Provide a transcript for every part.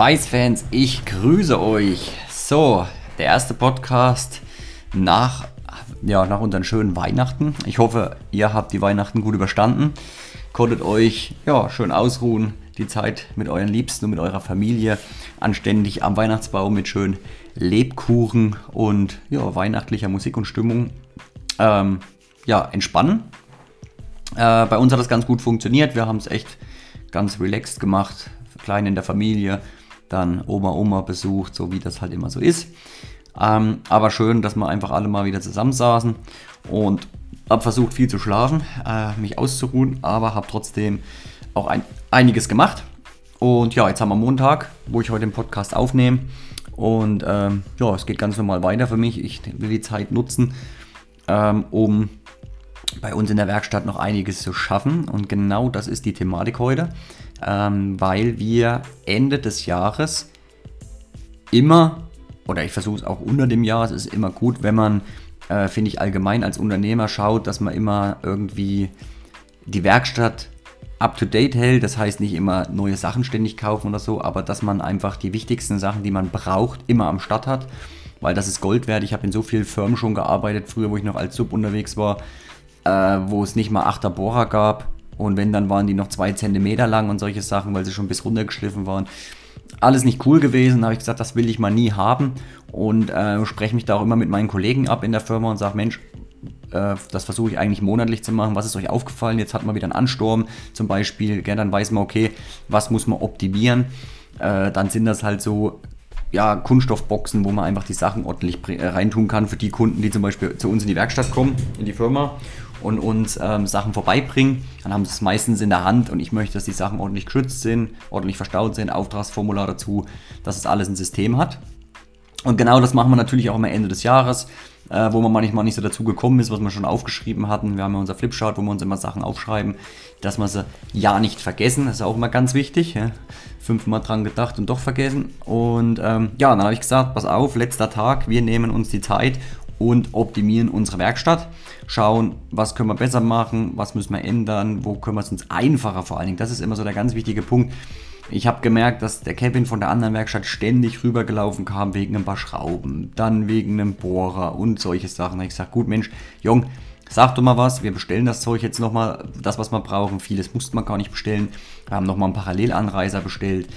Schweißfans, ich grüße euch. So, der erste Podcast nach, ja, nach unseren schönen Weihnachten. Ich hoffe, ihr habt die Weihnachten gut überstanden, konntet euch ja, schön ausruhen, die Zeit mit euren Liebsten und mit eurer Familie anständig am Weihnachtsbaum mit schön Lebkuchen und ja, weihnachtlicher Musik und Stimmung ähm, ja, entspannen. Äh, bei uns hat das ganz gut funktioniert. Wir haben es echt ganz relaxed gemacht, klein in der Familie, dann Oma, Oma besucht, so wie das halt immer so ist. Ähm, aber schön, dass wir einfach alle mal wieder zusammensaßen und habe versucht viel zu schlafen, äh, mich auszuruhen, aber habe trotzdem auch ein, einiges gemacht. Und ja, jetzt haben wir Montag, wo ich heute den Podcast aufnehme. Und ähm, ja, es geht ganz normal weiter für mich. Ich will die Zeit nutzen, ähm, um bei uns in der Werkstatt noch einiges zu schaffen. Und genau das ist die Thematik heute, ähm, weil wir Ende des Jahres immer, oder ich versuche es auch unter dem Jahr, es ist immer gut, wenn man, äh, finde ich allgemein als Unternehmer schaut, dass man immer irgendwie die Werkstatt up-to-date hält. Das heißt nicht immer neue Sachen ständig kaufen oder so, aber dass man einfach die wichtigsten Sachen, die man braucht, immer am Start hat. Weil das ist Gold wert. Ich habe in so vielen Firmen schon gearbeitet, früher, wo ich noch als Sub unterwegs war äh, wo es nicht mal 8er Bohrer gab. Und wenn, dann waren die noch 2 cm lang und solche Sachen, weil sie schon bis runtergeschliffen waren. Alles nicht cool gewesen, habe ich gesagt, das will ich mal nie haben. Und äh, spreche mich da auch immer mit meinen Kollegen ab in der Firma und sage, Mensch, äh, das versuche ich eigentlich monatlich zu machen. Was ist euch aufgefallen? Jetzt hat man wieder einen Ansturm zum Beispiel. Gell, dann weiß man, okay, was muss man optimieren. Äh, dann sind das halt so ja, Kunststoffboxen, wo man einfach die Sachen ordentlich äh, reintun kann für die Kunden, die zum Beispiel zu uns in die Werkstatt kommen, in die Firma und uns ähm, Sachen vorbeibringen. Dann haben sie es meistens in der Hand und ich möchte, dass die Sachen ordentlich geschützt sind, ordentlich verstaut sind, Auftragsformular dazu, dass es alles ein System hat. Und genau das machen wir natürlich auch am Ende des Jahres, äh, wo man manchmal nicht so dazu gekommen ist, was wir schon aufgeschrieben hatten. Wir haben ja unser Flipchart, wo wir uns immer Sachen aufschreiben, dass wir sie ja nicht vergessen. Das ist auch immer ganz wichtig. Ja. Fünfmal dran gedacht und doch vergessen. Und ähm, ja, dann habe ich gesagt, pass auf, letzter Tag, wir nehmen uns die Zeit und optimieren unsere Werkstatt. Schauen, was können wir besser machen, was müssen wir ändern, wo können wir es uns einfacher vor allen Dingen. Das ist immer so der ganz wichtige Punkt. Ich habe gemerkt, dass der Kevin von der anderen Werkstatt ständig rübergelaufen kam wegen ein paar Schrauben, dann wegen einem Bohrer und solche Sachen. Da habe ich gesagt, gut Mensch, Jung, sag doch mal was, wir bestellen das Zeug jetzt nochmal, das was wir brauchen. Vieles musste man gar nicht bestellen. Wir haben nochmal einen Parallelanreiser bestellt.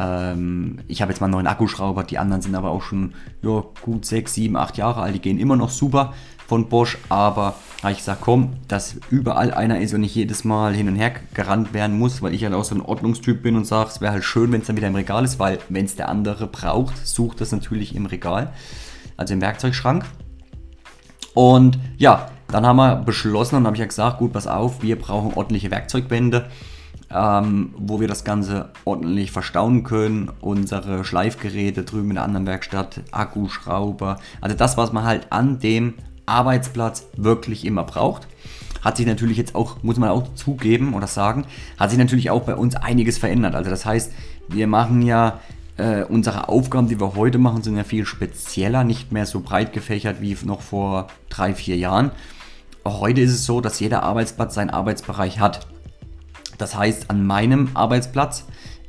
Ähm, ich habe jetzt mal einen neuen Akkuschrauber, die anderen sind aber auch schon ja, gut 6, 7, 8 Jahre alt. Die gehen immer noch super von Bosch, aber habe ich gesagt, komm, dass überall einer ist und nicht jedes Mal hin und her gerannt werden muss, weil ich halt auch so ein Ordnungstyp bin und sage, es wäre halt schön, wenn es dann wieder im Regal ist, weil wenn es der andere braucht, sucht das natürlich im Regal, also im Werkzeugschrank. Und ja, dann haben wir beschlossen und habe ich ja gesagt, gut, pass auf, wir brauchen ordentliche Werkzeugbände ähm, wo wir das Ganze ordentlich verstauen können. Unsere Schleifgeräte drüben in der anderen Werkstatt, Akkuschrauber, also das, was man halt an dem Arbeitsplatz wirklich immer braucht. Hat sich natürlich jetzt auch, muss man auch zugeben oder sagen, hat sich natürlich auch bei uns einiges verändert. Also das heißt, wir machen ja äh, unsere Aufgaben, die wir heute machen, sind ja viel spezieller, nicht mehr so breit gefächert wie noch vor drei, vier Jahren. Heute ist es so, dass jeder Arbeitsplatz seinen Arbeitsbereich hat. Das heißt, an meinem Arbeitsplatz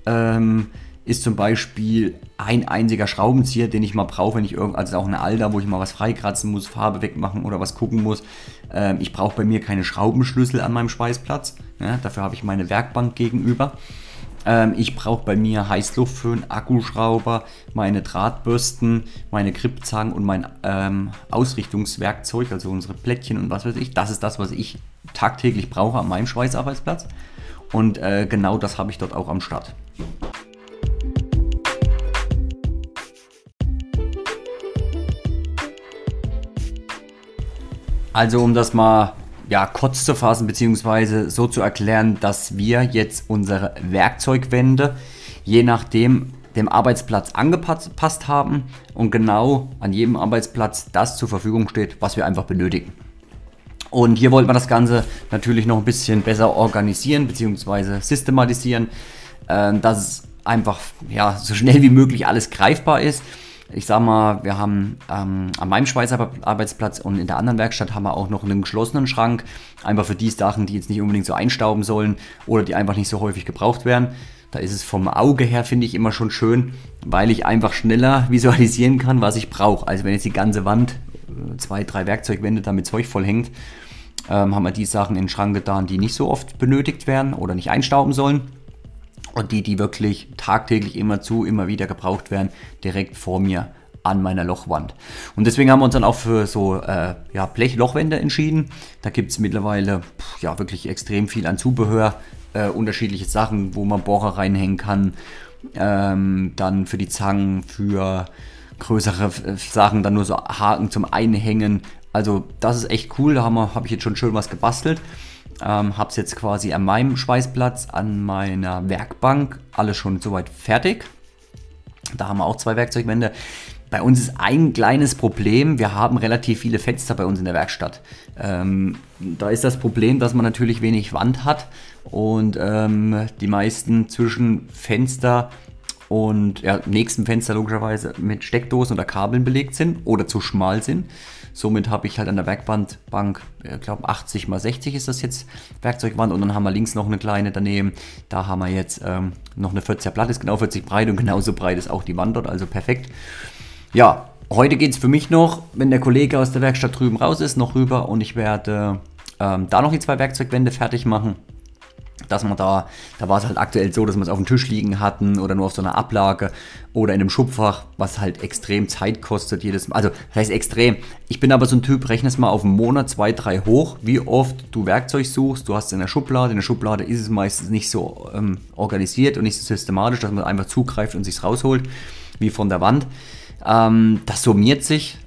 ähm, ist zum Beispiel ein einziger Schraubenzieher, den ich mal brauche, wenn ich irgend, also auch eine Alter, wo ich mal was freikratzen muss, Farbe wegmachen oder was gucken muss. Ähm, ich brauche bei mir keine Schraubenschlüssel an meinem Schweißplatz. Ja, dafür habe ich meine Werkbank gegenüber. Ähm, ich brauche bei mir Heißluftföhn, Akkuschrauber, meine Drahtbürsten, meine Gripzangen und mein ähm, Ausrichtungswerkzeug, also unsere Plättchen und was weiß ich. Das ist das, was ich tagtäglich brauche an meinem Schweißarbeitsplatz. Und äh, genau das habe ich dort auch am Start. Also um das mal ja, kurz zu fassen, beziehungsweise so zu erklären, dass wir jetzt unsere Werkzeugwände je nachdem dem Arbeitsplatz angepasst haben und genau an jedem Arbeitsplatz das zur Verfügung steht, was wir einfach benötigen. Und hier wollte man das Ganze natürlich noch ein bisschen besser organisieren bzw. systematisieren, äh, dass es einfach ja, so schnell wie möglich alles greifbar ist. Ich sag mal, wir haben ähm, an meinem Schweizer Arbeitsplatz und in der anderen Werkstatt haben wir auch noch einen geschlossenen Schrank. Einfach für die Sachen, die jetzt nicht unbedingt so einstauben sollen oder die einfach nicht so häufig gebraucht werden. Da ist es vom Auge her, finde ich, immer schon schön, weil ich einfach schneller visualisieren kann, was ich brauche. Also wenn jetzt die ganze Wand, zwei, drei Werkzeugwände damit Zeug voll hängt, ähm, haben wir die Sachen in den Schrank getan, die nicht so oft benötigt werden oder nicht einstauben sollen. Und die, die wirklich tagtäglich immer zu, immer wieder gebraucht werden, direkt vor mir an meiner Lochwand. Und deswegen haben wir uns dann auch für so äh, ja, Blechlochwände entschieden. Da gibt es mittlerweile ja, wirklich extrem viel an Zubehör, äh, unterschiedliche Sachen, wo man Bohrer reinhängen kann. Ähm, dann für die Zangen, für größere Sachen, dann nur so Haken zum Einhängen. Also das ist echt cool, da habe hab ich jetzt schon schön was gebastelt. Ähm, habe es jetzt quasi an meinem Schweißplatz, an meiner Werkbank, alles schon soweit fertig. Da haben wir auch zwei Werkzeugwände. Bei uns ist ein kleines Problem, wir haben relativ viele Fenster bei uns in der Werkstatt. Ähm, da ist das Problem, dass man natürlich wenig Wand hat und ähm, die meisten zwischen Fenster und ja, nächsten Fenster logischerweise mit Steckdosen oder Kabeln belegt sind oder zu schmal sind. Somit habe ich halt an der Werkbandbank, ich glaube 80 x 60 ist das jetzt Werkzeugwand und dann haben wir links noch eine kleine daneben. Da haben wir jetzt ähm, noch eine 40er Platte, ist genau 40 breit und genauso breit ist auch die Wand dort, also perfekt. Ja, heute geht es für mich noch, wenn der Kollege aus der Werkstatt drüben raus ist, noch rüber und ich werde ähm, da noch die zwei Werkzeugwände fertig machen. Dass man da, da war es halt aktuell so, dass wir es auf dem Tisch liegen hatten oder nur auf so einer Ablage oder in einem Schubfach, was halt extrem Zeit kostet jedes Mal. Also, das heißt extrem. Ich bin aber so ein Typ, rechne es mal auf einen Monat, zwei, drei hoch, wie oft du Werkzeug suchst. Du hast es in der Schublade. In der Schublade ist es meistens nicht so ähm, organisiert und nicht so systematisch, dass man einfach zugreift und sich rausholt, wie von der Wand. Ähm, das summiert sich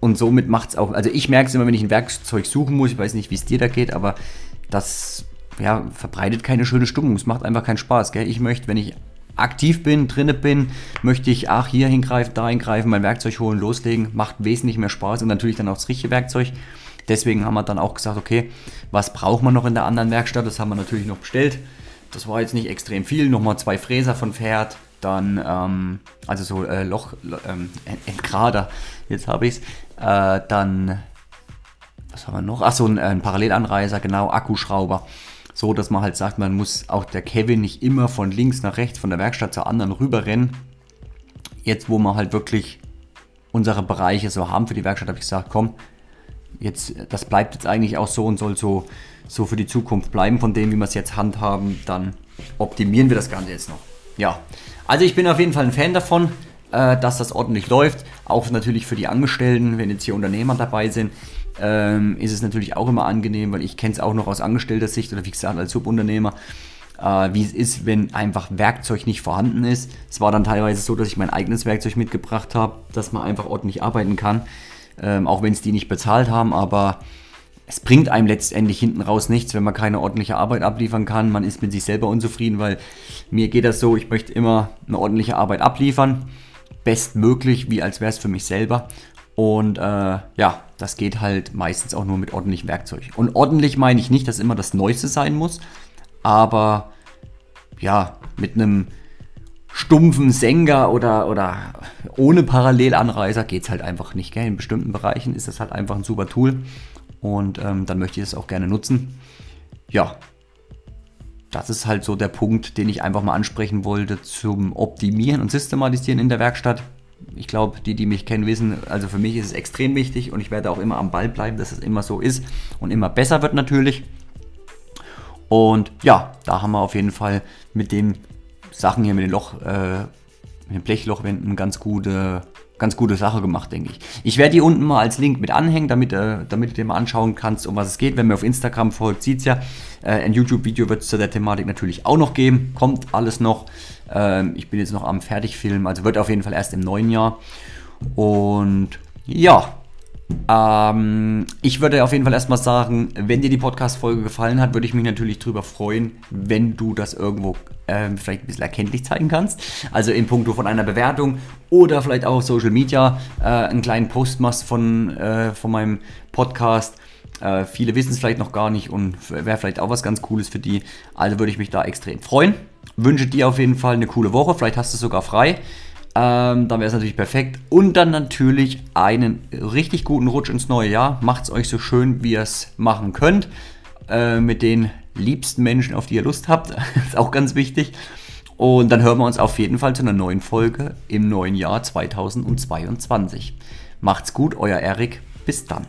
und somit macht es auch, also ich merke es immer, wenn ich ein Werkzeug suchen muss, ich weiß nicht, wie es dir da geht, aber das ja, verbreitet keine schöne Stimmung. Es macht einfach keinen Spaß. Gell? Ich möchte, wenn ich aktiv bin, drinne bin, möchte ich, ach, hier hingreifen, da hingreifen, mein Werkzeug holen, loslegen. Macht wesentlich mehr Spaß und natürlich dann auch das richtige Werkzeug. Deswegen haben wir dann auch gesagt, okay, was braucht man noch in der anderen Werkstatt? Das haben wir natürlich noch bestellt. Das war jetzt nicht extrem viel. Nochmal zwei Fräser von Pferd, dann, ähm, also so äh, Loch, ähm, Entgrader, jetzt habe ich es. Äh, dann, was haben wir noch? Achso, ein, ein Parallelanreiser, genau, Akkuschrauber. So, dass man halt sagt, man muss auch der Kevin nicht immer von links nach rechts, von der Werkstatt zur anderen rüberrennen. Jetzt, wo wir halt wirklich unsere Bereiche so haben für die Werkstatt, habe ich gesagt, komm, jetzt, das bleibt jetzt eigentlich auch so und soll so, so für die Zukunft bleiben, von dem, wie wir es jetzt handhaben, dann optimieren wir das Ganze jetzt noch. Ja, also ich bin auf jeden Fall ein Fan davon, äh, dass das ordentlich läuft. Auch natürlich für die Angestellten, wenn jetzt hier Unternehmer dabei sind, ähm, ist es natürlich auch immer angenehm, weil ich kenne es auch noch aus angestellter Sicht oder wie gesagt als Subunternehmer, äh, wie es ist, wenn einfach Werkzeug nicht vorhanden ist. Es war dann teilweise so, dass ich mein eigenes Werkzeug mitgebracht habe, dass man einfach ordentlich arbeiten kann, ähm, auch wenn es die nicht bezahlt haben, aber es bringt einem letztendlich hinten raus nichts, wenn man keine ordentliche Arbeit abliefern kann. Man ist mit sich selber unzufrieden, weil mir geht das so, ich möchte immer eine ordentliche Arbeit abliefern. Bestmöglich, wie als wäre es für mich selber. Und äh, ja, das geht halt meistens auch nur mit ordentlichem Werkzeug. Und ordentlich meine ich nicht, dass immer das Neueste sein muss, aber ja, mit einem stumpfen Senker oder, oder ohne Parallelanreiser geht es halt einfach nicht. Gell? In bestimmten Bereichen ist das halt einfach ein super Tool und ähm, dann möchte ich es auch gerne nutzen. Ja, das ist halt so der Punkt, den ich einfach mal ansprechen wollte zum Optimieren und Systematisieren in der Werkstatt. Ich glaube, die, die mich kennen, wissen, also für mich ist es extrem wichtig und ich werde auch immer am Ball bleiben, dass es immer so ist und immer besser wird natürlich. Und ja, da haben wir auf jeden Fall mit den Sachen hier mit den Loch, äh, mit den Blechlochwänden ganz gute ganz gute Sache gemacht, denke ich. Ich werde die unten mal als Link mit anhängen, damit, äh, damit du dir mal anschauen kannst, um was es geht. Wenn mir auf Instagram folgt, sieht es ja. Äh, ein YouTube-Video wird es zu der Thematik natürlich auch noch geben. Kommt alles noch. Ähm, ich bin jetzt noch am Fertigfilmen, also wird auf jeden Fall erst im neuen Jahr. Und ja, ähm, ich würde auf jeden Fall erstmal sagen, wenn dir die Podcast-Folge gefallen hat, würde ich mich natürlich darüber freuen, wenn du das irgendwo ähm, vielleicht ein bisschen erkenntlich zeigen kannst. Also in puncto von einer Bewertung oder vielleicht auch auf Social Media äh, einen kleinen Post machst von, äh, von meinem Podcast. Äh, viele wissen es vielleicht noch gar nicht und wäre vielleicht auch was ganz Cooles für die. Also würde ich mich da extrem freuen. Wünsche dir auf jeden Fall eine coole Woche. Vielleicht hast du es sogar frei. Ähm, dann wäre es natürlich perfekt. Und dann natürlich einen richtig guten Rutsch ins neue Jahr. Macht es euch so schön, wie ihr es machen könnt. Äh, mit den liebsten Menschen, auf die ihr Lust habt. ist auch ganz wichtig. Und dann hören wir uns auf jeden Fall zu einer neuen Folge im neuen Jahr 2022. Macht's gut, euer Erik. Bis dann.